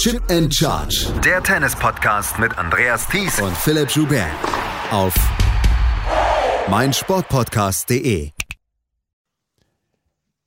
Chip and Charge. Der Tennis-Podcast mit Andreas Thies und Philipp Joubert. Auf meinsportpodcast.de.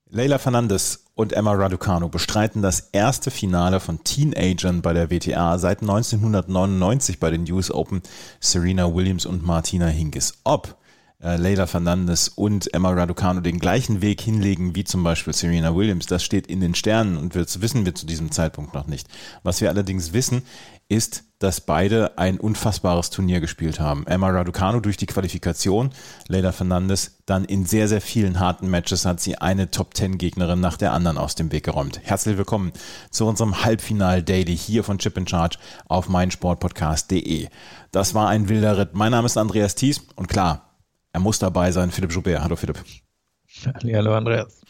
Leila Fernandes und Emma Raducanu bestreiten das erste Finale von Teenagern bei der WTA seit 1999 bei den US Open. Serena Williams und Martina Hingis. Ob äh, Leila Fernandes und Emma Raducanu den gleichen Weg hinlegen wie zum Beispiel Serena Williams. Das steht in den Sternen und das wissen wir zu diesem Zeitpunkt noch nicht. Was wir allerdings wissen, ist, dass beide ein unfassbares Turnier gespielt haben. Emma Raducanu durch die Qualifikation, Leila Fernandes dann in sehr, sehr vielen harten Matches hat sie eine Top-10-Gegnerin nach der anderen aus dem Weg geräumt. Herzlich willkommen zu unserem Halbfinal-Daily hier von Chip in Charge auf meinsportpodcast.de. Das war ein wilder Ritt. Mein Name ist Andreas Thies und klar, er muss dabei sein, Philipp Joubert. Hallo Philipp. Hallo Andreas.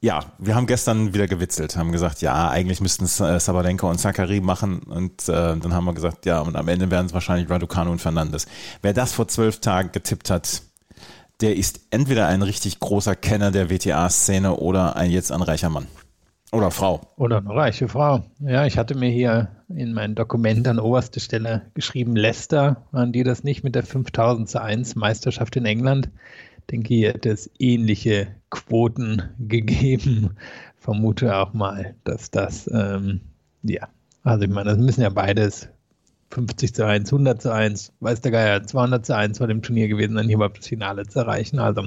Ja, wir haben gestern wieder gewitzelt, haben gesagt, ja, eigentlich müssten es äh, Sabalenka und Zachary machen und äh, dann haben wir gesagt, ja, und am Ende werden es wahrscheinlich Raducanu und Fernandes. Wer das vor zwölf Tagen getippt hat, der ist entweder ein richtig großer Kenner der WTA-Szene oder ein jetzt ein reicher Mann. Oder Frau. Oder eine reiche Frau. Ja, ich hatte mir hier in mein Dokument an oberste Stelle geschrieben, Leicester, waren die das nicht mit der 5000 zu 1 Meisterschaft in England? Denke, hier hätte es ähnliche Quoten gegeben. Vermute auch mal, dass das, ähm, ja, also ich meine, das müssen ja beides 50 zu 1, 100 zu 1, weiß der Geier, 200 zu 1 vor dem Turnier gewesen, dann hier überhaupt das Finale zu erreichen. Also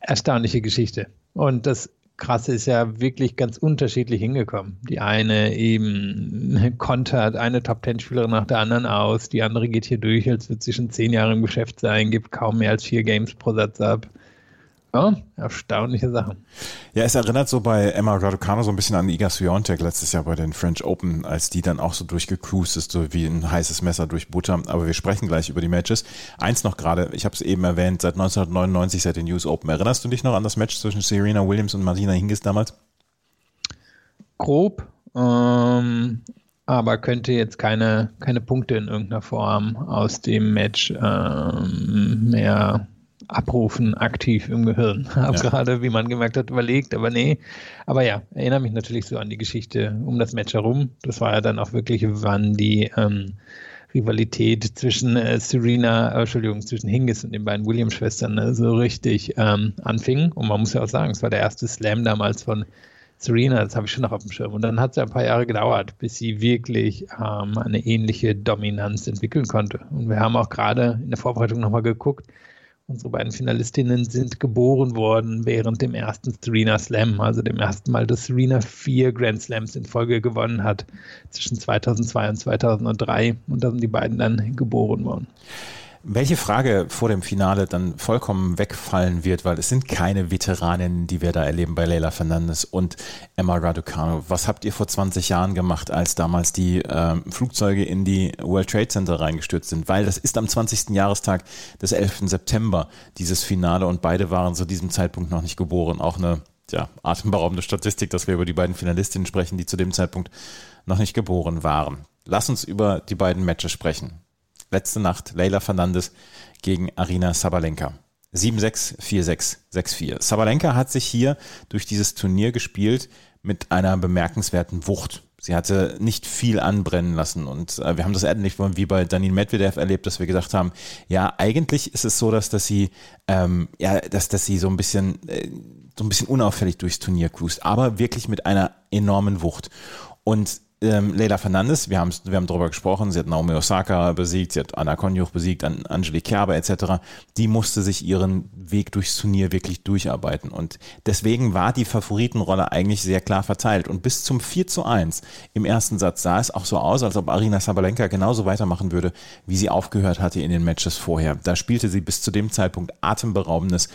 erstaunliche Geschichte. Und das Krasse ist ja wirklich ganz unterschiedlich hingekommen. Die eine eben kontert eine Top-Ten-Spielerin nach der anderen aus, die andere geht hier durch, als würde sie schon zehn Jahre im Geschäft sein, gibt kaum mehr als vier Games pro Satz ab. Ja, erstaunliche Sachen. Ja, es erinnert so bei Emma Raducanu so ein bisschen an Iga Swiatek letztes Jahr bei den French Open, als die dann auch so durchgecruised ist, so wie ein heißes Messer durch Butter. Aber wir sprechen gleich über die Matches. Eins noch gerade, ich habe es eben erwähnt, seit 1999, seit den US Open. Erinnerst du dich noch an das Match zwischen Serena Williams und Martina Hingis damals? Grob, ähm, aber könnte jetzt keine, keine Punkte in irgendeiner Form aus dem Match ähm, mehr abrufen, aktiv im Gehirn. Habe ja. gerade, wie man gemerkt hat, überlegt, aber nee. Aber ja, erinnere mich natürlich so an die Geschichte um das Match herum. Das war ja dann auch wirklich, wann die ähm, Rivalität zwischen äh, Serena, äh, Entschuldigung, zwischen Hingis und den beiden Williams-Schwestern äh, so richtig ähm, anfing. Und man muss ja auch sagen, es war der erste Slam damals von Serena, das habe ich schon noch auf dem Schirm. Und dann hat es ja ein paar Jahre gedauert, bis sie wirklich ähm, eine ähnliche Dominanz entwickeln konnte. Und wir haben auch gerade in der Vorbereitung nochmal geguckt, Unsere beiden Finalistinnen sind geboren worden während dem ersten Serena Slam, also dem ersten Mal, dass Serena vier Grand Slams in Folge gewonnen hat, zwischen 2002 und 2003. Und da sind die beiden dann geboren worden. Welche Frage vor dem Finale dann vollkommen wegfallen wird, weil es sind keine Veteraninnen, die wir da erleben bei Leila Fernandes und Emma Raducanu. Was habt ihr vor 20 Jahren gemacht, als damals die äh, Flugzeuge in die World Trade Center reingestürzt sind? Weil das ist am 20. Jahrestag des 11. September dieses Finale und beide waren zu diesem Zeitpunkt noch nicht geboren. Auch eine ja, atemberaubende Statistik, dass wir über die beiden Finalistinnen sprechen, die zu dem Zeitpunkt noch nicht geboren waren. Lass uns über die beiden Matches sprechen letzte Nacht Leila Fernandes gegen Arina Sabalenka. 7-6, 4-6, 6-4. Sabalenka hat sich hier durch dieses Turnier gespielt mit einer bemerkenswerten Wucht. Sie hatte nicht viel anbrennen lassen und äh, wir haben das ähnlich wie bei Danin Medvedev erlebt, dass wir gesagt haben, ja, eigentlich ist es so, dass, dass sie, ähm, ja, dass, dass sie so ein bisschen, äh, so ein bisschen unauffällig durchs Turnier cruist, aber wirklich mit einer enormen Wucht. Und ähm, Leila Fernandes, wir, wir haben darüber gesprochen, sie hat Naomi Osaka besiegt, sie hat Anna Konjuch besiegt, Angelique Kerber etc. Die musste sich ihren Weg durchs Turnier wirklich durcharbeiten. Und deswegen war die Favoritenrolle eigentlich sehr klar verteilt. Und bis zum 4 zu 1 im ersten Satz sah es auch so aus, als ob Arina Sabalenka genauso weitermachen würde, wie sie aufgehört hatte in den Matches vorher. Da spielte sie bis zu dem Zeitpunkt atemberaubendes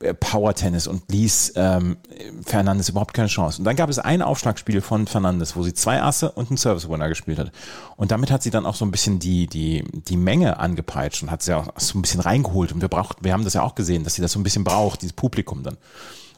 äh, Power Tennis und ließ ähm, Fernandes überhaupt keine Chance. Und dann gab es ein Aufschlagspiel von Fernandes, wo sie zwei Asse und einen Service Winner gespielt hat. Und damit hat sie dann auch so ein bisschen die, die, die Menge angepeitscht und hat sie auch so ein bisschen reingeholt. Und wir braucht, wir haben das ja auch gesehen, dass sie das so ein bisschen braucht, dieses Publikum dann.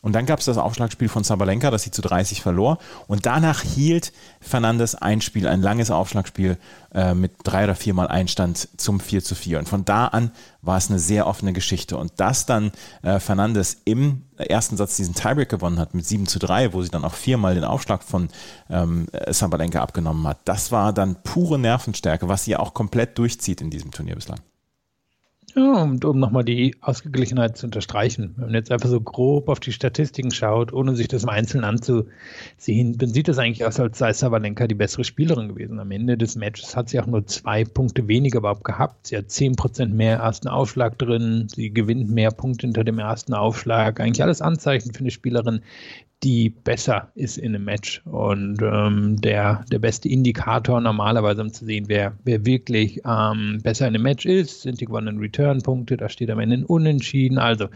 Und dann gab es das Aufschlagspiel von Sabalenka, das sie zu 30 verlor. Und danach hielt Fernandes ein Spiel, ein langes Aufschlagspiel äh, mit drei oder viermal Einstand zum 4 zu 4. Und von da an war es eine sehr offene Geschichte. Und dass dann äh, Fernandes im ersten Satz diesen Tiebreak gewonnen hat mit 7 zu 3, wo sie dann auch viermal den Aufschlag von ähm, Sabalenka abgenommen hat, das war dann pure Nervenstärke, was sie auch komplett durchzieht in diesem Turnier bislang. Ja, und um nochmal die Ausgeglichenheit zu unterstreichen, wenn man jetzt einfach so grob auf die Statistiken schaut, ohne sich das im Einzelnen anzusehen, dann sieht es eigentlich aus, als sei Sabalenka die bessere Spielerin gewesen. Am Ende des Matches hat sie auch nur zwei Punkte weniger überhaupt gehabt. Sie hat zehn Prozent mehr ersten Aufschlag drin, sie gewinnt mehr Punkte hinter dem ersten Aufschlag. Eigentlich alles Anzeichen für eine Spielerin, die besser ist in einem Match. Und ähm, der, der beste Indikator normalerweise, um zu sehen, wer, wer wirklich ähm, besser in einem Match ist, sind die gewonnenen Return-Punkte. Da steht am Ende ein Unentschieden. Also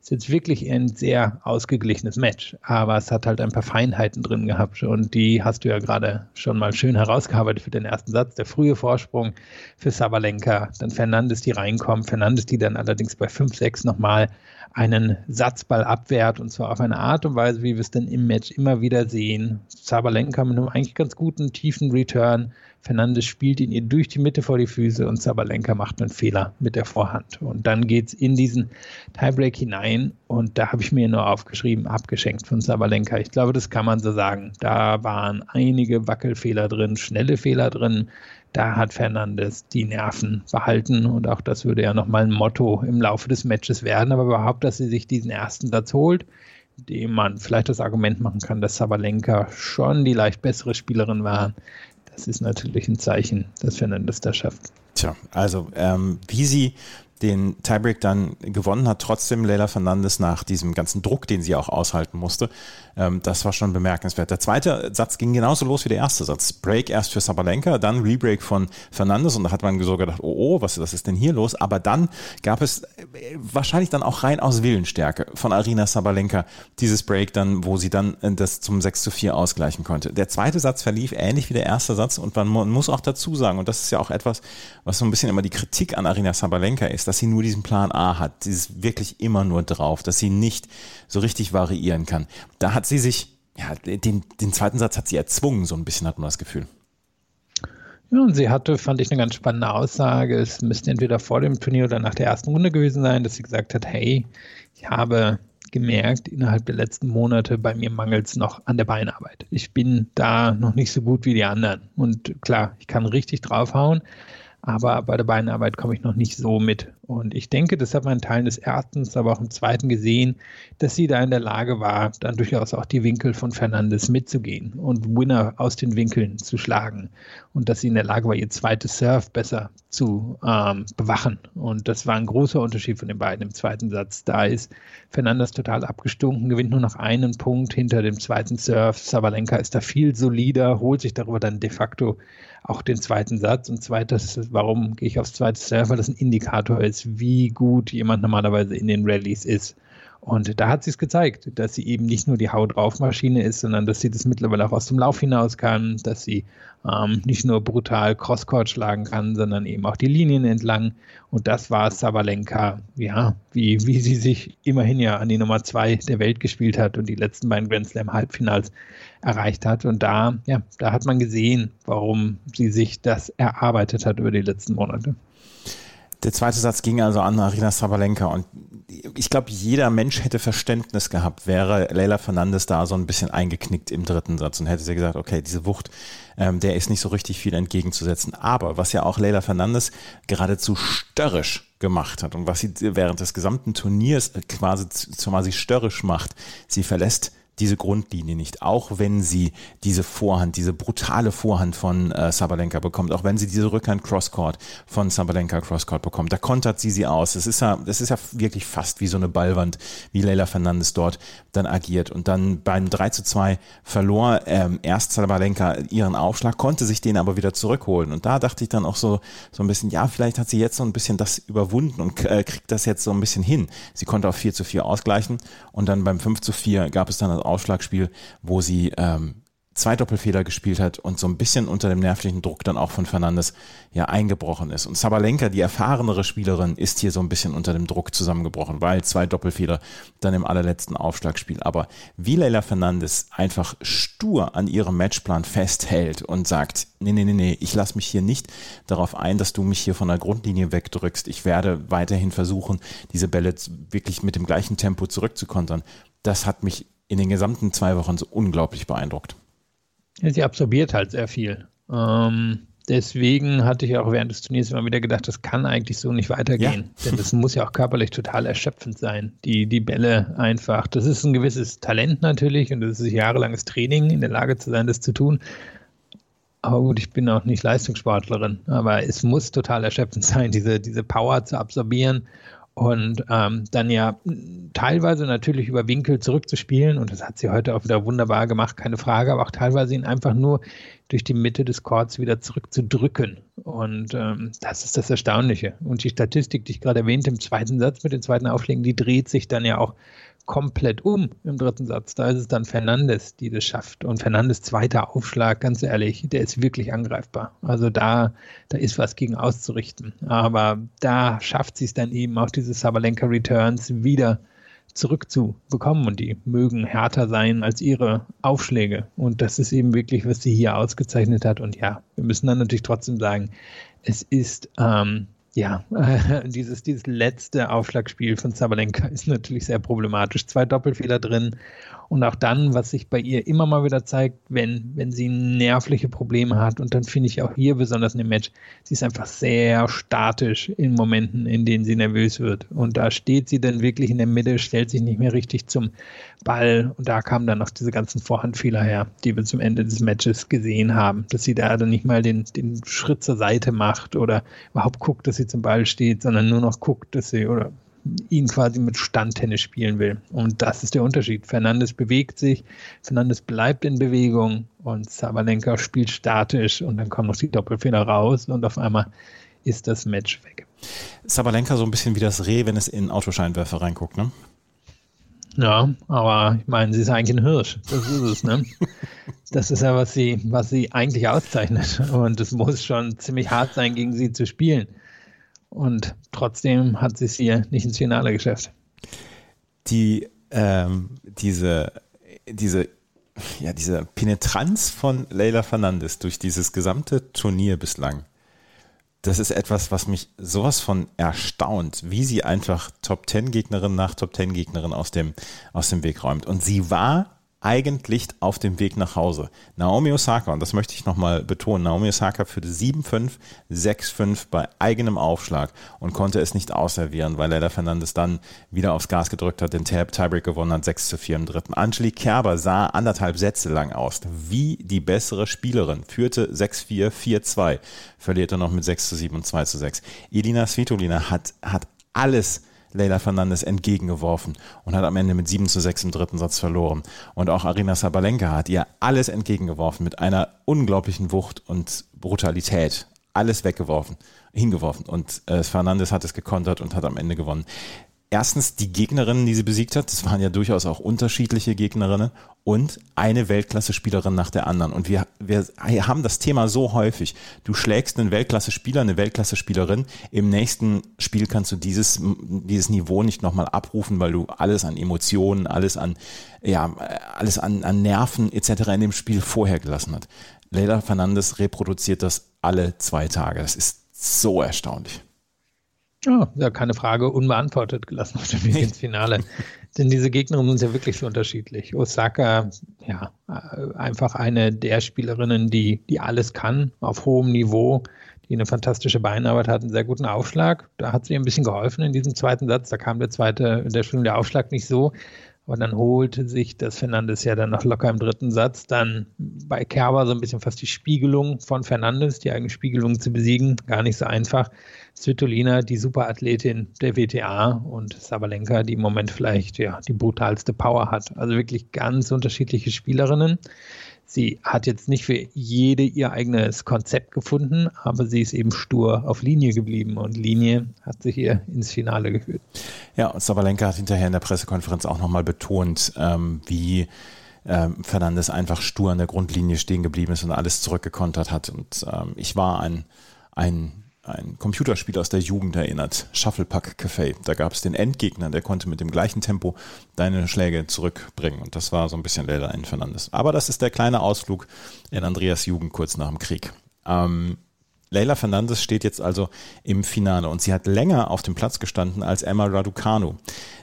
ist jetzt wirklich ein sehr ausgeglichenes Match. Aber es hat halt ein paar Feinheiten drin gehabt. Und die hast du ja gerade schon mal schön herausgearbeitet für den ersten Satz. Der frühe Vorsprung für Sabalenka, dann Fernandes, die reinkommt. Fernandes, die dann allerdings bei 5-6 nochmal einen Satzball abwehrt und zwar auf eine Art und Weise, wie wir es dann im Match immer wieder sehen. Zabalenka mit einem eigentlich ganz guten tiefen Return. Fernandes spielt ihn ihr durch die Mitte vor die Füße und Zabalenka macht einen Fehler mit der Vorhand. Und dann geht es in diesen Tiebreak hinein und da habe ich mir nur aufgeschrieben, abgeschenkt von Zabalenka. Ich glaube, das kann man so sagen. Da waren einige Wackelfehler drin, schnelle Fehler drin da hat Fernandes die Nerven behalten und auch das würde ja nochmal ein Motto im Laufe des Matches werden, aber überhaupt, dass sie sich diesen ersten Satz holt, dem man vielleicht das Argument machen kann, dass Sabalenka schon die leicht bessere Spielerin war, das ist natürlich ein Zeichen, dass Fernandes das schafft. Tja, also ähm, wie sie den Tiebreak dann gewonnen hat, trotzdem Leila Fernandes nach diesem ganzen Druck, den sie auch aushalten musste. Ähm, das war schon bemerkenswert. Der zweite Satz ging genauso los wie der erste Satz. Break erst für Sabalenka, dann Rebreak von Fernandes und da hat man so gedacht, oh, oh, was, was ist denn hier los? Aber dann gab es äh, wahrscheinlich dann auch rein aus Willensstärke von Arina Sabalenka dieses Break dann, wo sie dann äh, das zum 6 zu 4 ausgleichen konnte. Der zweite Satz verlief ähnlich wie der erste Satz und man muss auch dazu sagen, und das ist ja auch etwas, was so ein bisschen immer die Kritik an Arina Sabalenka ist, dass sie nur diesen Plan A hat. Sie ist wirklich immer nur drauf, dass sie nicht so richtig variieren kann. Da hat sie sich, ja, den, den zweiten Satz hat sie erzwungen, so ein bisschen hat man das Gefühl. Ja, und sie hatte, fand ich, eine ganz spannende Aussage. Es müsste entweder vor dem Turnier oder nach der ersten Runde gewesen sein, dass sie gesagt hat, hey, ich habe gemerkt, innerhalb der letzten Monate, bei mir mangelt es noch an der Beinarbeit. Ich bin da noch nicht so gut wie die anderen. Und klar, ich kann richtig draufhauen, aber bei der Beinarbeit komme ich noch nicht so mit. Und ich denke, das hat man in Teilen des ersten, aber auch im zweiten gesehen, dass sie da in der Lage war, dann durchaus auch die Winkel von Fernandes mitzugehen und Winner aus den Winkeln zu schlagen. Und dass sie in der Lage war, ihr zweites Surf besser zu ähm, bewachen. Und das war ein großer Unterschied von den beiden im zweiten Satz. Da ist Fernandes total abgestunken, gewinnt nur noch einen Punkt hinter dem zweiten Surf. Sabalenka ist da viel solider, holt sich darüber dann de facto auch den zweiten Satz. Und zweites, warum gehe ich aufs zweite Surf? Weil das ein Indikator ist ist, wie gut jemand normalerweise in den Rallyes ist. Und da hat sie es gezeigt, dass sie eben nicht nur die Haut drauf Maschine ist, sondern dass sie das mittlerweile auch aus dem Lauf hinaus kann, dass sie ähm, nicht nur brutal Crosscourt schlagen kann, sondern eben auch die Linien entlang. Und das war Sabalenka, ja, wie, wie sie sich immerhin ja an die Nummer zwei der Welt gespielt hat und die letzten beiden Grand Slam Halbfinals erreicht hat. Und da, ja, da hat man gesehen, warum sie sich das erarbeitet hat über die letzten Monate. Der zweite Satz ging also an Arina Sabalenka und ich glaube, jeder Mensch hätte Verständnis gehabt, wäre Leila Fernandes da so ein bisschen eingeknickt im dritten Satz und hätte sie gesagt, okay, diese Wucht, ähm, der ist nicht so richtig viel entgegenzusetzen. Aber was ja auch Leila Fernandes geradezu störrisch gemacht hat und was sie während des gesamten Turniers quasi, quasi störrisch macht, sie verlässt diese Grundlinie nicht, auch wenn sie diese Vorhand, diese brutale Vorhand von äh, Sabalenka bekommt, auch wenn sie diese Rückhand Crosscourt von Sabalenka Crosscourt bekommt, da kontert sie sie aus. Das ist ja, das ist ja wirklich fast wie so eine Ballwand, wie Leila Fernandes dort dann agiert. Und dann beim 3 zu 2 verlor ähm, erst Sabalenka ihren Aufschlag, konnte sich den aber wieder zurückholen. Und da dachte ich dann auch so, so ein bisschen, ja, vielleicht hat sie jetzt so ein bisschen das überwunden und äh, kriegt das jetzt so ein bisschen hin. Sie konnte auf 4 zu 4 ausgleichen und dann beim 5 zu 4 gab es dann das Ausschlagspiel, wo sie ähm, zwei Doppelfehler gespielt hat und so ein bisschen unter dem nervlichen Druck dann auch von Fernandes ja eingebrochen ist. Und Sabalenka, die erfahrenere Spielerin, ist hier so ein bisschen unter dem Druck zusammengebrochen, weil zwei Doppelfehler dann im allerletzten Aufschlagspiel. Aber wie Leila Fernandes einfach stur an ihrem Matchplan festhält und sagt, nee, nee, nee, nee, ich lasse mich hier nicht darauf ein, dass du mich hier von der Grundlinie wegdrückst. Ich werde weiterhin versuchen, diese Bälle wirklich mit dem gleichen Tempo zurückzukontern. Das hat mich in den gesamten zwei Wochen so unglaublich beeindruckt. Sie absorbiert halt sehr viel. Ähm, deswegen hatte ich auch während des Turniers immer wieder gedacht, das kann eigentlich so nicht weitergehen. Ja. Denn das muss ja auch körperlich total erschöpfend sein. Die, die Bälle einfach. Das ist ein gewisses Talent natürlich und das ist jahrelanges Training, in der Lage zu sein, das zu tun. Aber gut, ich bin auch nicht Leistungssportlerin, aber es muss total erschöpfend sein, diese, diese Power zu absorbieren und ähm, dann ja teilweise natürlich über Winkel zurückzuspielen und das hat sie heute auch wieder wunderbar gemacht, keine Frage, aber auch teilweise ihn einfach nur durch die Mitte des Chords wieder zurückzudrücken. Und ähm, das ist das Erstaunliche. Und die Statistik, die ich gerade erwähnte im zweiten Satz mit den zweiten Aufschlägen, die dreht sich dann ja auch komplett um im dritten Satz. Da ist es dann Fernandes, die das schafft. Und Fernandes zweiter Aufschlag, ganz ehrlich, der ist wirklich angreifbar. Also da, da ist was gegen auszurichten. Aber da schafft sie es dann eben auch diese Sabalenka Returns wieder zurückzubekommen und die mögen härter sein als ihre Aufschläge. Und das ist eben wirklich, was sie hier ausgezeichnet hat. Und ja, wir müssen dann natürlich trotzdem sagen, es ist ähm, ja, äh, dieses, dieses letzte Aufschlagspiel von Sabalenka ist natürlich sehr problematisch. Zwei Doppelfehler drin und auch dann, was sich bei ihr immer mal wieder zeigt, wenn, wenn sie nervliche Probleme hat. Und dann finde ich auch hier besonders in dem Match, sie ist einfach sehr statisch in Momenten, in denen sie nervös wird. Und da steht sie dann wirklich in der Mitte, stellt sich nicht mehr richtig zum Ball. Und da kamen dann noch diese ganzen Vorhandfehler her, die wir zum Ende des Matches gesehen haben. Dass sie da dann nicht mal den, den Schritt zur Seite macht oder überhaupt guckt, dass sie zum Ball steht, sondern nur noch guckt, dass sie oder ihn quasi mit Standtennis spielen will. Und das ist der Unterschied. Fernandes bewegt sich, Fernandes bleibt in Bewegung und Sabalenka spielt statisch und dann kommen noch die Doppelfehler raus und auf einmal ist das Match weg. Sabalenka so ein bisschen wie das Reh, wenn es in Autoscheinwerfer reinguckt, ne? Ja, aber ich meine, sie ist eigentlich ein Hirsch. Das ist es, ne? Das ist ja, was sie, was sie eigentlich auszeichnet. Und es muss schon ziemlich hart sein, gegen sie zu spielen. Und trotzdem hat sie es hier nicht ins Finale geschafft. Die, ähm, diese, diese, ja, diese Penetranz von Leila Fernandes durch dieses gesamte Turnier bislang, das ist etwas, was mich sowas von erstaunt, wie sie einfach Top Ten Gegnerin nach Top Ten Gegnerin aus dem, aus dem Weg räumt. Und sie war eigentlich auf dem Weg nach Hause. Naomi Osaka, und das möchte ich nochmal betonen, Naomi Osaka führte 7-5, 6-5 bei eigenem Aufschlag und konnte es nicht ausservieren, weil Leila Fernandes dann wieder aufs Gas gedrückt hat, den Tiebreak gewonnen hat, 6 4 im dritten. Angelique Kerber sah anderthalb Sätze lang aus, wie die bessere Spielerin, führte 6-4, 4-2, verlierte noch mit 6 7 und 2 6. Elina Svitolina hat, hat alles Leila Fernandes entgegengeworfen und hat am Ende mit 7 zu 6 im dritten Satz verloren. Und auch Arina Sabalenka hat ihr alles entgegengeworfen mit einer unglaublichen Wucht und Brutalität. Alles weggeworfen, hingeworfen. Und äh, Fernandes hat es gekontert und hat am Ende gewonnen erstens die Gegnerinnen, die sie besiegt hat, das waren ja durchaus auch unterschiedliche Gegnerinnen und eine Weltklasse-Spielerin nach der anderen. Und wir, wir haben das Thema so häufig. Du schlägst einen Weltklasse-Spieler, eine Weltklasse-Spielerin. Im nächsten Spiel kannst du dieses, dieses Niveau nicht nochmal abrufen, weil du alles an Emotionen, alles an, ja, alles an, an Nerven etc. in dem Spiel vorher gelassen hast. Leila Fernandes reproduziert das alle zwei Tage. Das ist so erstaunlich. Ja, ja, keine Frage, unbeantwortet gelassen auf dem Weg ins Finale. Denn diese Gegnerinnen sind ja wirklich so unterschiedlich. Osaka, ja, äh, einfach eine der Spielerinnen, die, die alles kann, auf hohem Niveau, die eine fantastische Beinarbeit hat, einen sehr guten Aufschlag. Da hat sie ein bisschen geholfen in diesem zweiten Satz. Da kam der zweite, der, der Aufschlag nicht so. Aber dann holte sich das Fernandes ja dann noch locker im dritten Satz. Dann bei Kerber so ein bisschen fast die Spiegelung von Fernandes, die eigene Spiegelung zu besiegen. Gar nicht so einfach. Svitolina, die Superathletin der WTA und Sabalenka, die im Moment vielleicht ja die brutalste Power hat. Also wirklich ganz unterschiedliche Spielerinnen. Sie hat jetzt nicht für jede ihr eigenes Konzept gefunden, aber sie ist eben stur auf Linie geblieben und Linie hat sich hier ins Finale geführt. Ja, und Sabalenka hat hinterher in der Pressekonferenz auch nochmal betont, ähm, wie ähm, Fernandes einfach stur an der Grundlinie stehen geblieben ist und alles zurückgekontert hat. Und ähm, ich war ein, ein ein Computerspiel aus der Jugend erinnert, Shufflepack Café. Da gab es den Endgegner, der konnte mit dem gleichen Tempo deine Schläge zurückbringen. Und das war so ein bisschen Leila in Fernandes. Aber das ist der kleine Ausflug in Andreas Jugend kurz nach dem Krieg. Ähm, Leila Fernandes steht jetzt also im Finale und sie hat länger auf dem Platz gestanden als Emma Raducanu.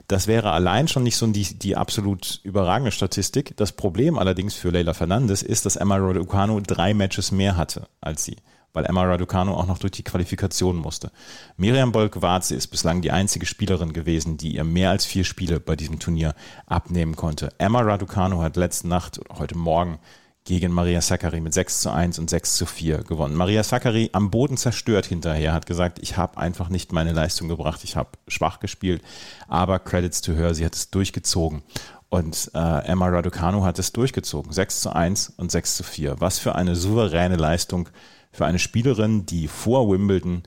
Das wäre allein schon nicht so die, die absolut überragende Statistik. Das Problem allerdings für Leila Fernandes ist, dass Emma Raducanu drei Matches mehr hatte als sie weil Emma Raducanu auch noch durch die Qualifikation musste. Miriam Bolk-Warze ist bislang die einzige Spielerin gewesen, die ihr mehr als vier Spiele bei diesem Turnier abnehmen konnte. Emma Raducanu hat letzte Nacht heute Morgen gegen Maria Sakkari mit 6 zu 1 und 6 zu 4 gewonnen. Maria Sakkari am Boden zerstört hinterher, hat gesagt, ich habe einfach nicht meine Leistung gebracht, ich habe schwach gespielt, aber Credits to her, sie hat es durchgezogen. Und äh, Emma Raducanu hat es durchgezogen. 6 zu 1 und 6 zu 4. Was für eine souveräne Leistung für eine Spielerin, die vor Wimbledon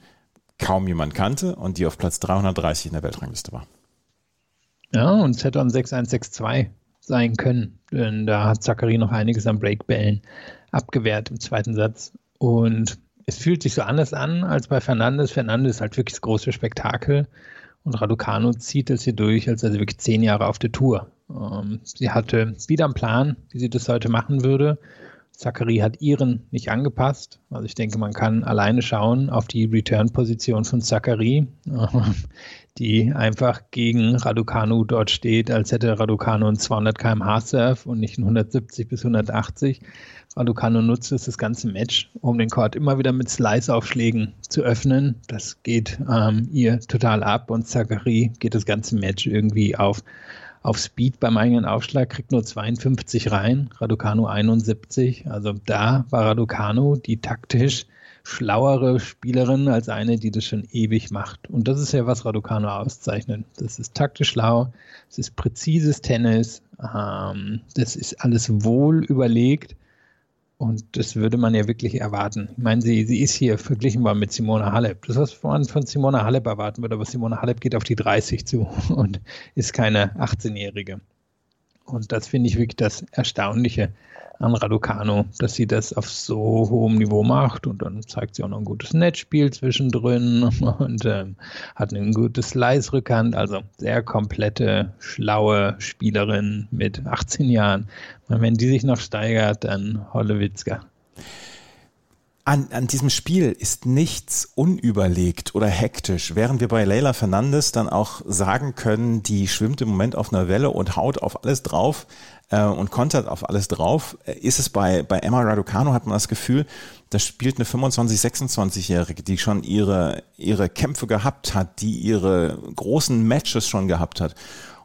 kaum jemand kannte und die auf Platz 330 in der Weltrangliste war. Ja, und es hätte ein 6-1-6-2 sein können, denn da hat Zachary noch einiges an Breakbällen abgewehrt im zweiten Satz. Und es fühlt sich so anders an als bei Fernandes. Fernandes ist halt wirklich das große Spektakel und Raducano zieht es hier durch, als also wirklich zehn Jahre auf der Tour. Ähm, sie hatte wieder einen Plan, wie sie das heute machen würde. Zachary hat ihren nicht angepasst. Also ich denke, man kann alleine schauen auf die Return-Position von Zachary, die einfach gegen Raducanu dort steht, als hätte Raducanu einen 200 km/h Surf und nicht einen 170 bis 180. Raducanu nutzt es das ganze Match, um den Court immer wieder mit Slice-Aufschlägen zu öffnen. Das geht ähm, ihr total ab und Zachary geht das ganze Match irgendwie auf auf Speed beim eigenen Aufschlag, kriegt nur 52 rein, Raducanu 71. Also da war Raducanu die taktisch schlauere Spielerin als eine, die das schon ewig macht. Und das ist ja, was Raducanu auszeichnet. Das ist taktisch schlau, es ist präzises Tennis, ähm, das ist alles wohl überlegt und das würde man ja wirklich erwarten. Ich meine, sie, sie ist hier verglichenbar mit Simona Halep. Das, was man von Simona Halep erwarten würde, aber Simona Halep geht auf die 30 zu und ist keine 18-Jährige. Und das finde ich wirklich das Erstaunliche an Raducano, dass sie das auf so hohem Niveau macht und dann zeigt sie auch noch ein gutes Netzspiel zwischendrin und ähm, hat ein gutes Slice-Rückhand, also sehr komplette, schlaue Spielerin mit 18 Jahren. Und wenn die sich noch steigert, dann Hollewitzka. An, an, diesem Spiel ist nichts unüberlegt oder hektisch, während wir bei Leila Fernandes dann auch sagen können, die schwimmt im Moment auf einer Welle und haut auf alles drauf äh, und kontert auf alles drauf, äh, ist es bei, bei Emma Raducano, hat man das Gefühl, da spielt eine 25-, 26-Jährige, die schon ihre, ihre Kämpfe gehabt hat, die ihre großen Matches schon gehabt hat.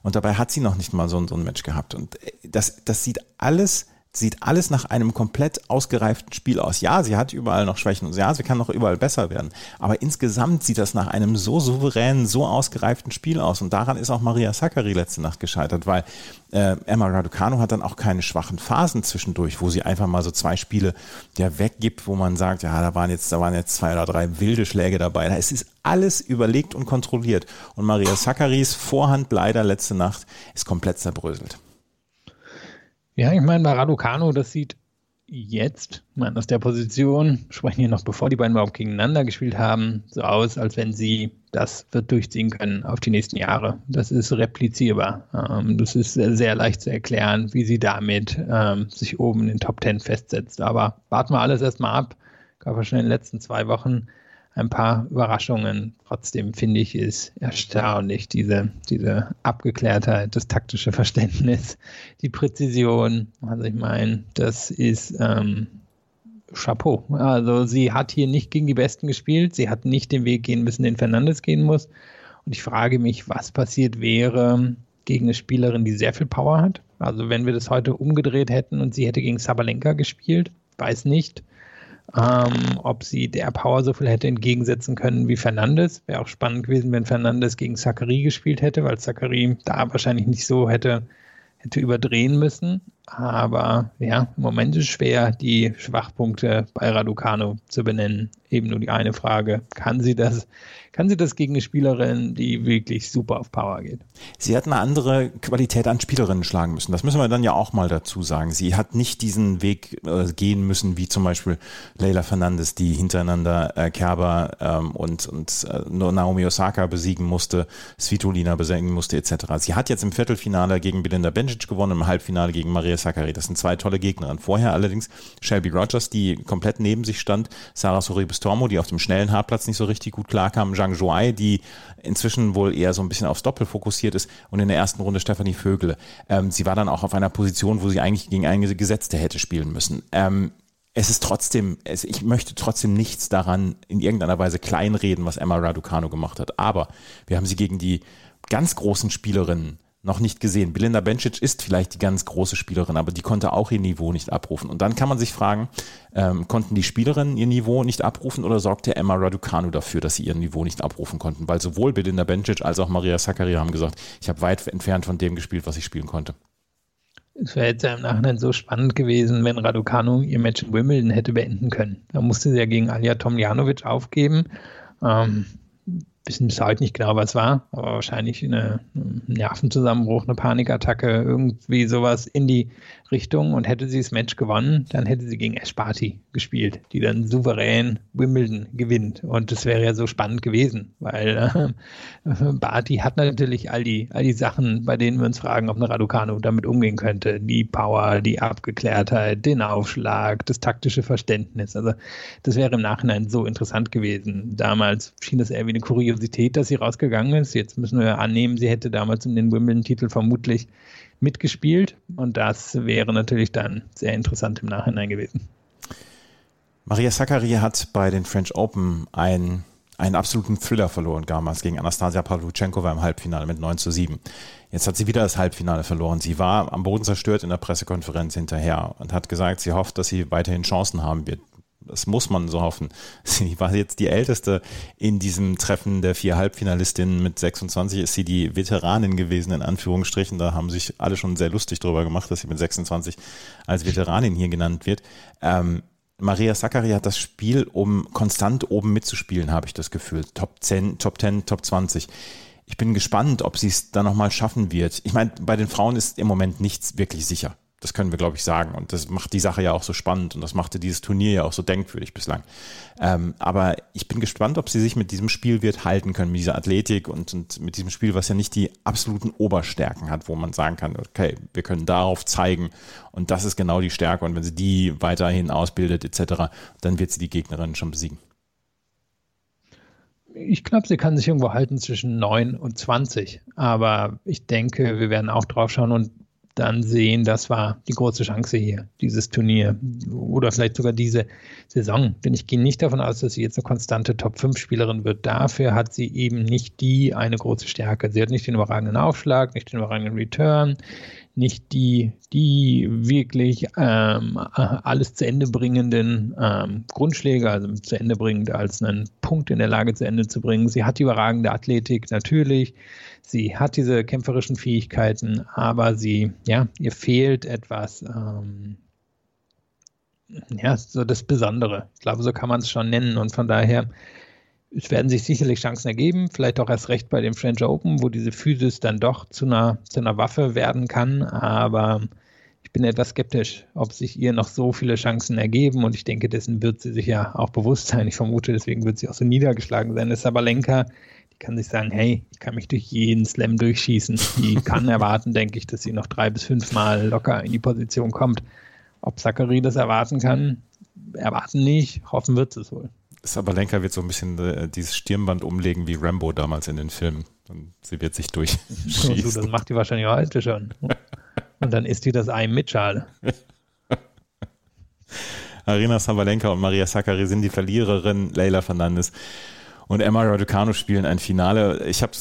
Und dabei hat sie noch nicht mal so, so ein Match gehabt. Und äh, das, das sieht alles sieht alles nach einem komplett ausgereiften Spiel aus. Ja, sie hat überall noch Schwächen und ja, sie kann noch überall besser werden. Aber insgesamt sieht das nach einem so souveränen, so ausgereiften Spiel aus. Und daran ist auch Maria Sakkari letzte Nacht gescheitert, weil äh, Emma Raducanu hat dann auch keine schwachen Phasen zwischendurch, wo sie einfach mal so zwei Spiele ja weggibt, wo man sagt, ja, da waren jetzt, da waren jetzt zwei oder drei wilde Schläge dabei. Es ist alles überlegt und kontrolliert. Und Maria Sakkaris Vorhand leider letzte Nacht ist komplett zerbröselt. Ja, ich meine, bei Raducano, das sieht jetzt, ich meine, aus der Position, sprechen wir noch bevor die beiden überhaupt gegeneinander gespielt haben, so aus, als wenn sie das wird durchziehen können auf die nächsten Jahre. Das ist replizierbar. Ähm, das ist sehr, sehr, leicht zu erklären, wie sie damit ähm, sich oben in den Top Ten festsetzt. Aber warten wir alles erstmal ab. Gab ja schon in den letzten zwei Wochen ein paar Überraschungen. Trotzdem finde ich es erstaunlich, diese, diese Abgeklärtheit, das taktische Verständnis, die Präzision. Also ich meine, das ist ähm, Chapeau. Also sie hat hier nicht gegen die Besten gespielt, sie hat nicht den Weg gehen müssen, den Fernandes gehen muss. Und ich frage mich, was passiert wäre gegen eine Spielerin, die sehr viel Power hat. Also wenn wir das heute umgedreht hätten und sie hätte gegen Sabalenka gespielt, weiß nicht ähm, ob sie der Power so viel hätte entgegensetzen können wie Fernandes. Wäre auch spannend gewesen, wenn Fernandes gegen Zachary gespielt hätte, weil Zachary da wahrscheinlich nicht so hätte, hätte überdrehen müssen. Aber ja, im Moment ist schwer, die Schwachpunkte bei Raducano zu benennen. Eben nur die eine Frage, kann sie das kann sie das gegen eine Spielerin, die wirklich super auf Power geht. Sie hat eine andere Qualität an Spielerinnen schlagen müssen. Das müssen wir dann ja auch mal dazu sagen. Sie hat nicht diesen Weg äh, gehen müssen, wie zum Beispiel Leila Fernandes, die hintereinander äh, Kerber ähm, und, und äh, Naomi Osaka besiegen musste, Svitolina besiegen musste, etc. Sie hat jetzt im Viertelfinale gegen Belinda Bencic gewonnen, im Halbfinale gegen Maria Sakkari. Das sind zwei tolle Gegnerinnen. Vorher allerdings Shelby Rogers, die komplett neben sich stand, Sarah Soribes Tormo, die auf dem schnellen Hartplatz nicht so richtig gut klarkam, Zhang Zhuai, die inzwischen wohl eher so ein bisschen aufs Doppel fokussiert ist und in der ersten Runde Stefanie Vögele. Ähm, sie war dann auch auf einer Position, wo sie eigentlich gegen eine Gesetzte hätte spielen müssen. Ähm, es ist trotzdem, es, ich möchte trotzdem nichts daran in irgendeiner Weise kleinreden, was Emma Raducano gemacht hat. Aber wir haben sie gegen die ganz großen Spielerinnen noch nicht gesehen. Belinda Bencic ist vielleicht die ganz große Spielerin, aber die konnte auch ihr Niveau nicht abrufen. Und dann kann man sich fragen, ähm, konnten die Spielerinnen ihr Niveau nicht abrufen oder sorgte Emma Raducanu dafür, dass sie ihr Niveau nicht abrufen konnten? Weil sowohl Belinda Bencic als auch Maria Sakkari haben gesagt, ich habe weit entfernt von dem gespielt, was ich spielen konnte. Es wäre jetzt im Nachhinein so spannend gewesen, wenn Raducanu ihr Match in Wimbledon hätte beenden können. Da musste sie ja gegen Alja Tomljanovic aufgeben. Ähm, wissen bis heute nicht genau, was war, aber wahrscheinlich eine, ein Nervenzusammenbruch, eine Panikattacke, irgendwie sowas in die Richtung. Und hätte sie das Match gewonnen, dann hätte sie gegen Ash Barty gespielt, die dann souverän Wimbledon gewinnt. Und das wäre ja so spannend gewesen, weil äh, Barty hat natürlich all die, all die Sachen, bei denen wir uns fragen, ob eine Raducano damit umgehen könnte. Die Power, die Abgeklärtheit, den Aufschlag, das taktische Verständnis. Also das wäre im Nachhinein so interessant gewesen. Damals schien das eher wie eine Kuriosität, dass sie rausgegangen ist. Jetzt müssen wir annehmen, sie hätte damals um den Wimbledon-Titel vermutlich mitgespielt. Und das wäre natürlich dann sehr interessant im Nachhinein gewesen. Maria Sakkari hat bei den French Open einen, einen absoluten Thriller verloren damals gegen Anastasia Pavluchenkova im Halbfinale mit 9 zu 7. Jetzt hat sie wieder das Halbfinale verloren. Sie war am Boden zerstört in der Pressekonferenz hinterher und hat gesagt, sie hofft, dass sie weiterhin Chancen haben wird. Das muss man so hoffen. Sie war jetzt die älteste in diesem Treffen der vier Halbfinalistinnen. Mit 26 ist sie die Veteranin gewesen, in Anführungsstrichen. Da haben sich alle schon sehr lustig drüber gemacht, dass sie mit 26 als Veteranin hier genannt wird. Ähm, Maria Sakkari hat das Spiel, um konstant oben mitzuspielen, habe ich das Gefühl. Top 10, Top 10, Top 20. Ich bin gespannt, ob sie es dann nochmal schaffen wird. Ich meine, bei den Frauen ist im Moment nichts wirklich sicher. Das können wir, glaube ich, sagen. Und das macht die Sache ja auch so spannend und das machte dieses Turnier ja auch so denkwürdig bislang. Ähm, aber ich bin gespannt, ob sie sich mit diesem Spiel wird halten können, mit dieser Athletik und, und mit diesem Spiel, was ja nicht die absoluten Oberstärken hat, wo man sagen kann, okay, wir können darauf zeigen und das ist genau die Stärke. Und wenn sie die weiterhin ausbildet etc., dann wird sie die Gegnerin schon besiegen. Ich glaube, sie kann sich irgendwo halten zwischen 9 und 20. Aber ich denke, wir werden auch drauf schauen und dann sehen, das war die große Chance hier, dieses Turnier oder vielleicht sogar diese Saison. Denn ich gehe nicht davon aus, dass sie jetzt eine konstante Top-5-Spielerin wird. Dafür hat sie eben nicht die eine große Stärke. Sie hat nicht den überragenden Aufschlag, nicht den überragenden Return, nicht die, die wirklich ähm, alles zu Ende bringenden ähm, Grundschläge, also zu Ende bringend als einen Punkt in der Lage zu Ende zu bringen. Sie hat die überragende Athletik, natürlich. Sie hat diese kämpferischen Fähigkeiten, aber sie, ja, ihr fehlt etwas, ähm, ja, so das Besondere. Ich glaube, so kann man es schon nennen. Und von daher, es werden sich sicherlich Chancen ergeben, vielleicht auch erst recht bei dem French Open, wo diese Physis dann doch zu einer, zu einer Waffe werden kann. Aber ich bin etwas skeptisch, ob sich ihr noch so viele Chancen ergeben. Und ich denke, dessen wird sie sich ja auch bewusst sein. Ich vermute, deswegen wird sie auch so niedergeschlagen sein. Das ist aber Lenker kann sich sagen, hey, ich kann mich durch jeden Slam durchschießen. Die kann erwarten, denke ich, dass sie noch drei bis fünf Mal locker in die Position kommt. Ob Zachary das erwarten kann, erwarten nicht, hoffen wird es wohl. Sabalenka wird so ein bisschen äh, dieses Stirnband umlegen wie Rambo damals in den Filmen. Und sie wird sich durchschießen. So, das macht die wahrscheinlich heute schon. Und dann isst die das Ei mit Schale. Arina Sabalenka und Maria Sakkari sind die Verliererin. Leila Fernandes und Emma Raducanu spielen ein Finale. Ich habe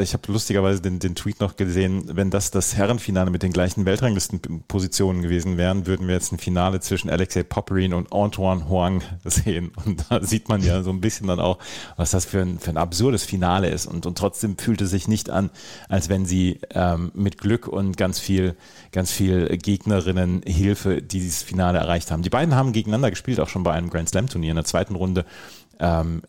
ich hab lustigerweise den, den Tweet noch gesehen, wenn das das Herrenfinale mit den gleichen Weltranglistenpositionen gewesen wären, würden wir jetzt ein Finale zwischen Alexei Popperin und Antoine Huang sehen. Und da sieht man ja so ein bisschen dann auch, was das für ein, für ein absurdes Finale ist. Und, und trotzdem fühlt es sich nicht an, als wenn sie ähm, mit Glück und ganz viel, ganz viel Gegnerinnenhilfe dieses Finale erreicht haben. Die beiden haben gegeneinander gespielt, auch schon bei einem Grand Slam Turnier in der zweiten Runde. Ähm,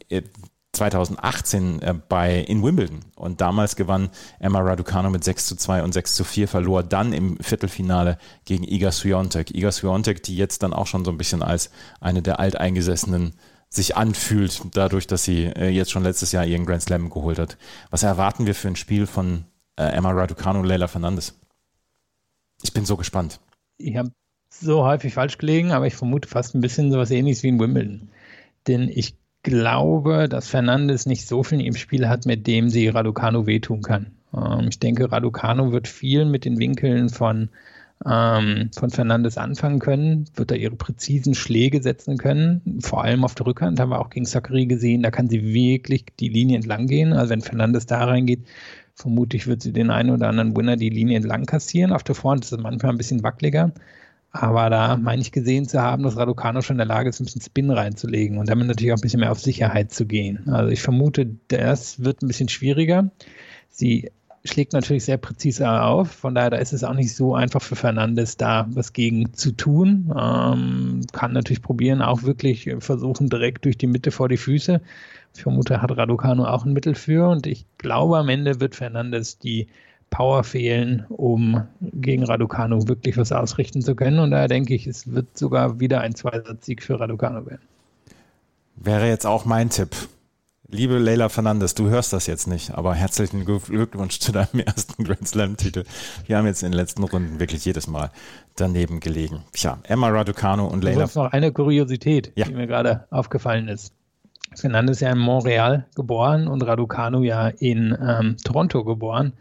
2018 äh, bei, in Wimbledon. Und damals gewann Emma Raducanu mit 6 zu 2 und 6 zu 4, verlor dann im Viertelfinale gegen Iga Swiatek. Iga Swiatek, die jetzt dann auch schon so ein bisschen als eine der alteingesessenen sich anfühlt, dadurch, dass sie äh, jetzt schon letztes Jahr ihren Grand Slam geholt hat. Was erwarten wir für ein Spiel von äh, Emma Raducanu und Leila Fernandes? Ich bin so gespannt. Ich habe so häufig falsch gelegen, aber ich vermute fast ein bisschen sowas ähnliches wie in Wimbledon. Denn ich glaube, dass Fernandes nicht so viel im Spiel hat, mit dem sie Raducanu wehtun kann. Ähm, ich denke, Raducanu wird viel mit den Winkeln von, ähm, von Fernandes anfangen können, wird da ihre präzisen Schläge setzen können, vor allem auf der Rückhand, haben wir auch gegen Sakari gesehen, da kann sie wirklich die Linie entlang gehen. Also wenn Fernandes da reingeht, vermutlich wird sie den einen oder anderen Winner die Linie entlang kassieren. Auf der Vorhand ist es manchmal ein bisschen wackeliger. Aber da meine ich gesehen zu haben, dass Raducano schon in der Lage ist, ein bisschen Spin reinzulegen und damit natürlich auch ein bisschen mehr auf Sicherheit zu gehen. Also ich vermute, das wird ein bisschen schwieriger. Sie schlägt natürlich sehr präzise auf, von daher da ist es auch nicht so einfach für Fernandes, da was gegen zu tun. Ähm, kann natürlich probieren, auch wirklich versuchen, direkt durch die Mitte vor die Füße. Ich vermute, hat Raducano auch ein Mittel für und ich glaube, am Ende wird Fernandes die Power fehlen, um gegen Raducanu wirklich was ausrichten zu können. Und daher denke ich, es wird sogar wieder ein Zweisatz-Sieg für Raducanu werden. Wäre jetzt auch mein Tipp. Liebe Leila Fernandes, du hörst das jetzt nicht, aber herzlichen Glückwunsch zu deinem ersten Grand Slam-Titel. Wir haben jetzt in den letzten Runden wirklich jedes Mal daneben gelegen. Tja, Emma Raducanu und Leila. Das ist noch eine Kuriosität, ja. die mir gerade aufgefallen ist. Fernandes ist ja in Montreal geboren und Raducanu ja in ähm, Toronto geboren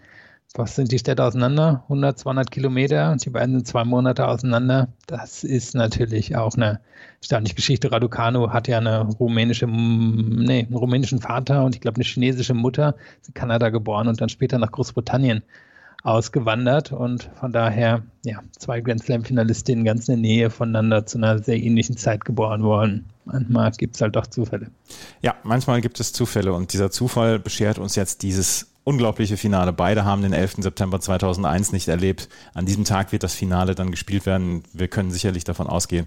was sind die Städte auseinander? 100, 200 Kilometer und die beiden sind zwei Monate auseinander. Das ist natürlich auch eine staatliche Geschichte. Raducanu hat ja eine rumänische, nee, einen rumänischen Vater und ich glaube eine chinesische Mutter, ist in Kanada geboren und dann später nach Großbritannien ausgewandert und von daher, ja, zwei Grand Slam-Finalistinnen ganz in der Nähe voneinander zu einer sehr ähnlichen Zeit geboren worden. Manchmal gibt es halt doch Zufälle. Ja, manchmal gibt es Zufälle und dieser Zufall beschert uns jetzt dieses unglaubliche Finale. Beide haben den 11. September 2001 nicht erlebt. An diesem Tag wird das Finale dann gespielt werden. Wir können sicherlich davon ausgehen,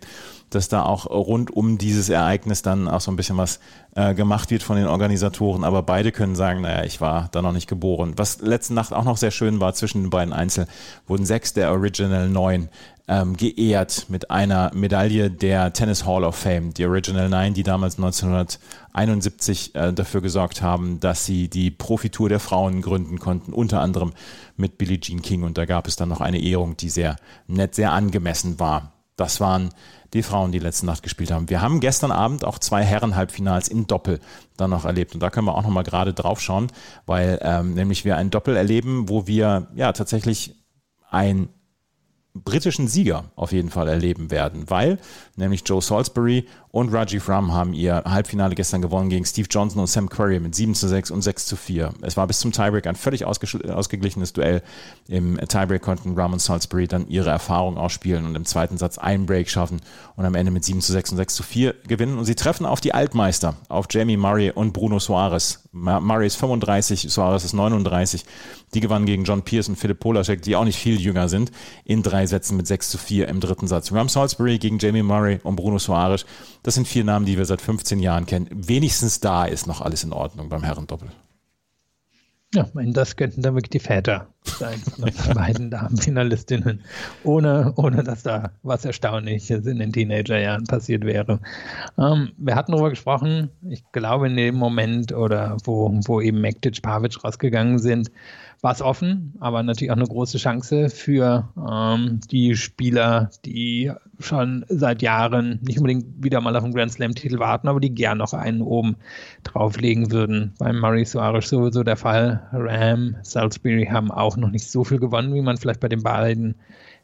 dass da auch rund um dieses Ereignis dann auch so ein bisschen was äh, gemacht wird von den Organisatoren. Aber beide können sagen, naja, ich war da noch nicht geboren. Was letzte Nacht auch noch sehr schön war, zwischen den beiden Einzel wurden sechs der Original neun ähm, geehrt mit einer Medaille der Tennis Hall of Fame, die Original Nine, die damals 1971 äh, dafür gesorgt haben, dass sie die Profitour der Frauen gründen konnten, unter anderem mit Billie Jean King. Und da gab es dann noch eine Ehrung, die sehr nett, sehr angemessen war. Das waren die Frauen, die letzte Nacht gespielt haben. Wir haben gestern Abend auch zwei Herren-Halbfinals im Doppel dann noch erlebt. Und da können wir auch noch mal gerade drauf schauen, weil ähm, nämlich wir ein Doppel erleben, wo wir ja tatsächlich ein britischen Sieger auf jeden Fall erleben werden, weil nämlich Joe Salisbury und Rajiv Ram haben ihr Halbfinale gestern gewonnen gegen Steve Johnson und Sam Querrey mit 7 zu 6 und 6 zu 4. Es war bis zum Tiebreak ein völlig ausgeglichenes Duell. Im Tiebreak konnten Ram und Salisbury dann ihre Erfahrung ausspielen und im zweiten Satz einen Break schaffen und am Ende mit 7 zu 6 und 6 zu 4 gewinnen. Und sie treffen auf die Altmeister, auf Jamie Murray und Bruno Soares. Murray ist 35, Soares ist 39. Die gewannen gegen John Pierce und Philipp Polacek, die auch nicht viel jünger sind, in drei Sätzen mit 6 zu 4 im dritten Satz. Ram Salisbury gegen Jamie Murray und Bruno Soares. Das sind vier Namen, die wir seit 15 Jahren kennen. Wenigstens da ist noch alles in Ordnung beim Herrendoppel. Ja, das könnten dann wirklich die Väter sein von den beiden Damenfinalistinnen, ohne, ohne dass da was Erstaunliches in den Teenagerjahren passiert wäre. Ähm, wir hatten darüber gesprochen, ich glaube in dem Moment oder wo, wo eben Mektic, Pavic rausgegangen sind, war es offen, aber natürlich auch eine große Chance für ähm, die Spieler, die schon seit Jahren nicht unbedingt wieder mal auf einen Grand Slam-Titel warten, aber die gern noch einen oben drauflegen würden. Beim Murray Suarez sowieso der Fall. Ram, Salisbury haben auch noch nicht so viel gewonnen, wie man vielleicht bei den beiden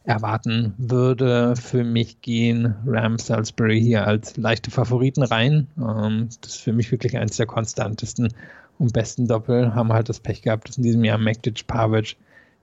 erwarten würde. Für mich gehen Rams Salisbury hier als leichte Favoriten rein. Ähm, das ist für mich wirklich eines der konstantesten und besten Doppel. Haben halt das Pech gehabt, dass in diesem Jahr Mektic Pavic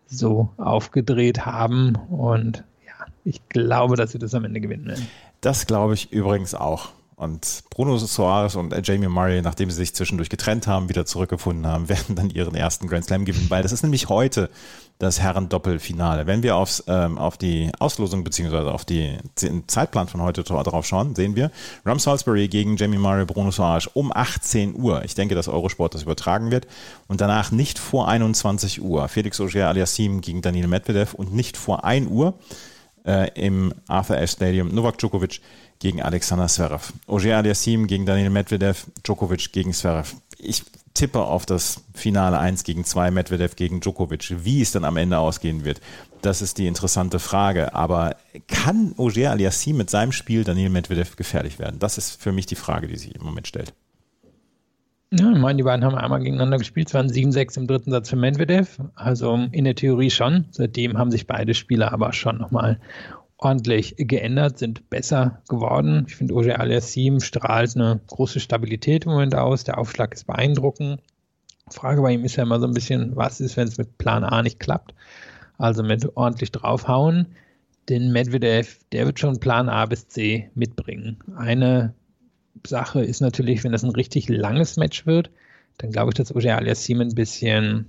so aufgedreht haben. Und ja, ich glaube, dass sie das am Ende gewinnen werden. Das glaube ich übrigens auch. Und Bruno Soares und Jamie Murray, nachdem sie sich zwischendurch getrennt haben, wieder zurückgefunden haben, werden dann ihren ersten Grand Slam gewinnen, weil das ist nämlich heute das Herren-Doppelfinale. Wenn wir aufs, ähm, auf die Auslosung beziehungsweise auf die, den Zeitplan von heute drauf schauen, sehen wir Ram Salisbury gegen Jamie Murray, Bruno Soares um 18 Uhr. Ich denke, dass Eurosport das übertragen wird. Und danach nicht vor 21 Uhr. Felix Auger aliassim gegen Daniel Medvedev und nicht vor 1 Uhr äh, im Arthur Ashe Stadium Novak Djokovic gegen Alexander Zverev. Ogier Aliassim gegen Daniel Medvedev, Djokovic gegen Zverev. Ich tippe auf das Finale 1 gegen 2, Medvedev gegen Djokovic. Wie es dann am Ende ausgehen wird, das ist die interessante Frage. Aber kann Ogier Aliassim mit seinem Spiel Daniel Medvedev gefährlich werden? Das ist für mich die Frage, die sich im Moment stellt. Ja, ich meine, die beiden haben einmal gegeneinander gespielt, es waren 7-6 im dritten Satz für Medvedev. Also in der Theorie schon. Seitdem haben sich beide Spieler aber schon nochmal ordentlich geändert, sind besser geworden. Ich finde, Oje Aliassim strahlt eine große Stabilität im Moment aus. Der Aufschlag ist beeindruckend. Frage bei ihm ist ja immer so ein bisschen, was ist, wenn es mit Plan A nicht klappt? Also mit ordentlich draufhauen. Den Medvedev, der wird schon Plan A bis C mitbringen. Eine Sache ist natürlich, wenn das ein richtig langes Match wird, dann glaube ich, dass Oje Aliassim ein bisschen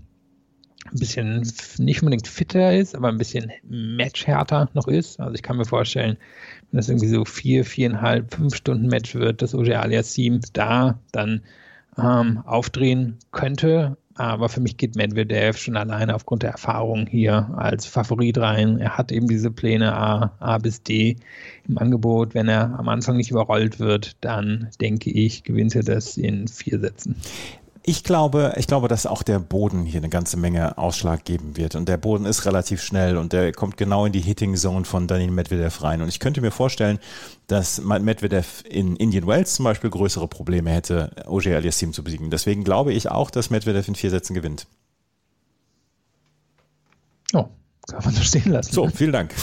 ein bisschen nicht unbedingt fitter ist, aber ein bisschen matchhärter noch ist. Also ich kann mir vorstellen, wenn das irgendwie so vier, viereinhalb, fünf Stunden Match wird, dass Oje Aliassim da dann ähm, aufdrehen könnte. Aber für mich geht Medvedev schon alleine aufgrund der Erfahrung hier als Favorit rein. Er hat eben diese Pläne A, A bis D im Angebot. Wenn er am Anfang nicht überrollt wird, dann denke ich, gewinnt er das in vier Sätzen. Ich glaube, ich glaube, dass auch der Boden hier eine ganze Menge Ausschlag geben wird. Und der Boden ist relativ schnell und der kommt genau in die Hitting Zone von Daniel Medvedev rein. Und ich könnte mir vorstellen, dass Medvedev in Indian Wells zum Beispiel größere Probleme hätte, Ogier Aliassim zu besiegen. Deswegen glaube ich auch, dass Medvedev in vier Sätzen gewinnt. Oh, kann man so stehen lassen. So, vielen Dank.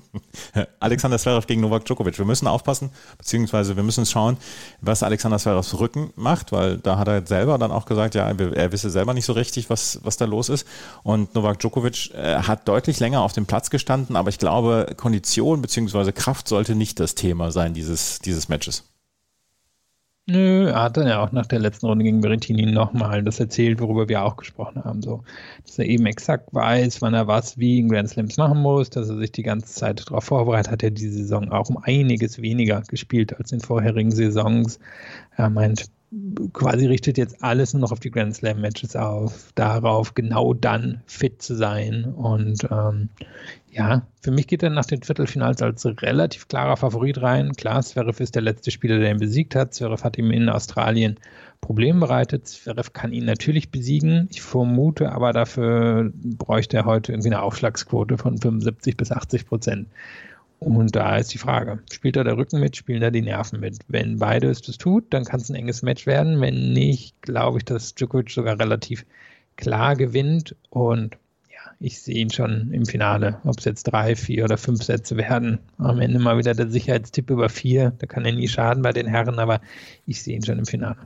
Alexander Zverev gegen Novak Djokovic. Wir müssen aufpassen, beziehungsweise wir müssen schauen, was Alexander Zverevs Rücken macht, weil da hat er selber dann auch gesagt, ja, er wisse selber nicht so richtig, was, was da los ist. Und Novak Djokovic äh, hat deutlich länger auf dem Platz gestanden, aber ich glaube, Kondition beziehungsweise Kraft sollte nicht das Thema sein dieses, dieses Matches. Nö, er hat dann ja auch nach der letzten Runde gegen Berrettini nochmal das erzählt, worüber wir auch gesprochen haben. So, dass er eben exakt weiß, wann er was wie in Grand Slams machen muss, dass er sich die ganze Zeit darauf vorbereitet hat. Er diese Saison auch um einiges weniger gespielt als in vorherigen Saisons. Er meint, quasi richtet jetzt alles nur noch auf die Grand Slam Matches auf, darauf genau dann fit zu sein. Und ähm, ja, für mich geht er nach den Viertelfinals als relativ klarer Favorit rein. Klar, Zverev ist der letzte Spieler, der ihn besiegt hat. Zverev hat ihm in Australien Probleme bereitet. Zverev kann ihn natürlich besiegen. Ich vermute aber dafür bräuchte er heute irgendwie eine Aufschlagsquote von 75 bis 80 Prozent. Und da ist die Frage, spielt da der Rücken mit, spielen da die Nerven mit? Wenn beides das tut, dann kann es ein enges Match werden. Wenn nicht, glaube ich, dass Djokovic sogar relativ klar gewinnt. Und ich sehe ihn schon im Finale. Ob es jetzt drei, vier oder fünf Sätze werden. Am Ende mal wieder der Sicherheitstipp über vier. Da kann er nie schaden bei den Herren, aber ich sehe ihn schon im Finale.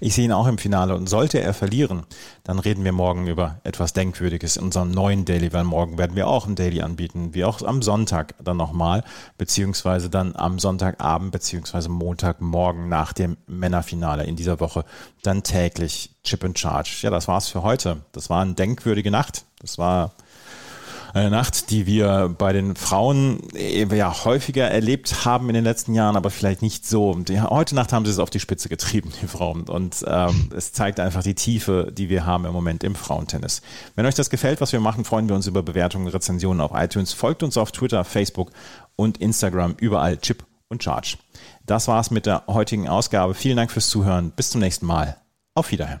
Ich sehe ihn auch im Finale und sollte er verlieren, dann reden wir morgen über etwas Denkwürdiges in unserem neuen Daily, weil morgen werden wir auch ein Daily anbieten, wie auch am Sonntag dann nochmal, beziehungsweise dann am Sonntagabend, beziehungsweise Montagmorgen nach dem Männerfinale in dieser Woche dann täglich Chip and Charge. Ja, das war's für heute. Das war eine denkwürdige Nacht. Das war eine Nacht, die wir bei den Frauen äh, ja häufiger erlebt haben in den letzten Jahren, aber vielleicht nicht so. Die, heute Nacht haben sie es auf die Spitze getrieben, die Frauen. Und ähm, es zeigt einfach die Tiefe, die wir haben im Moment im Frauentennis. Wenn euch das gefällt, was wir machen, freuen wir uns über Bewertungen, Rezensionen auf iTunes. Folgt uns auf Twitter, Facebook und Instagram, überall Chip und Charge. Das war's mit der heutigen Ausgabe. Vielen Dank fürs Zuhören. Bis zum nächsten Mal. Auf Wiederhören.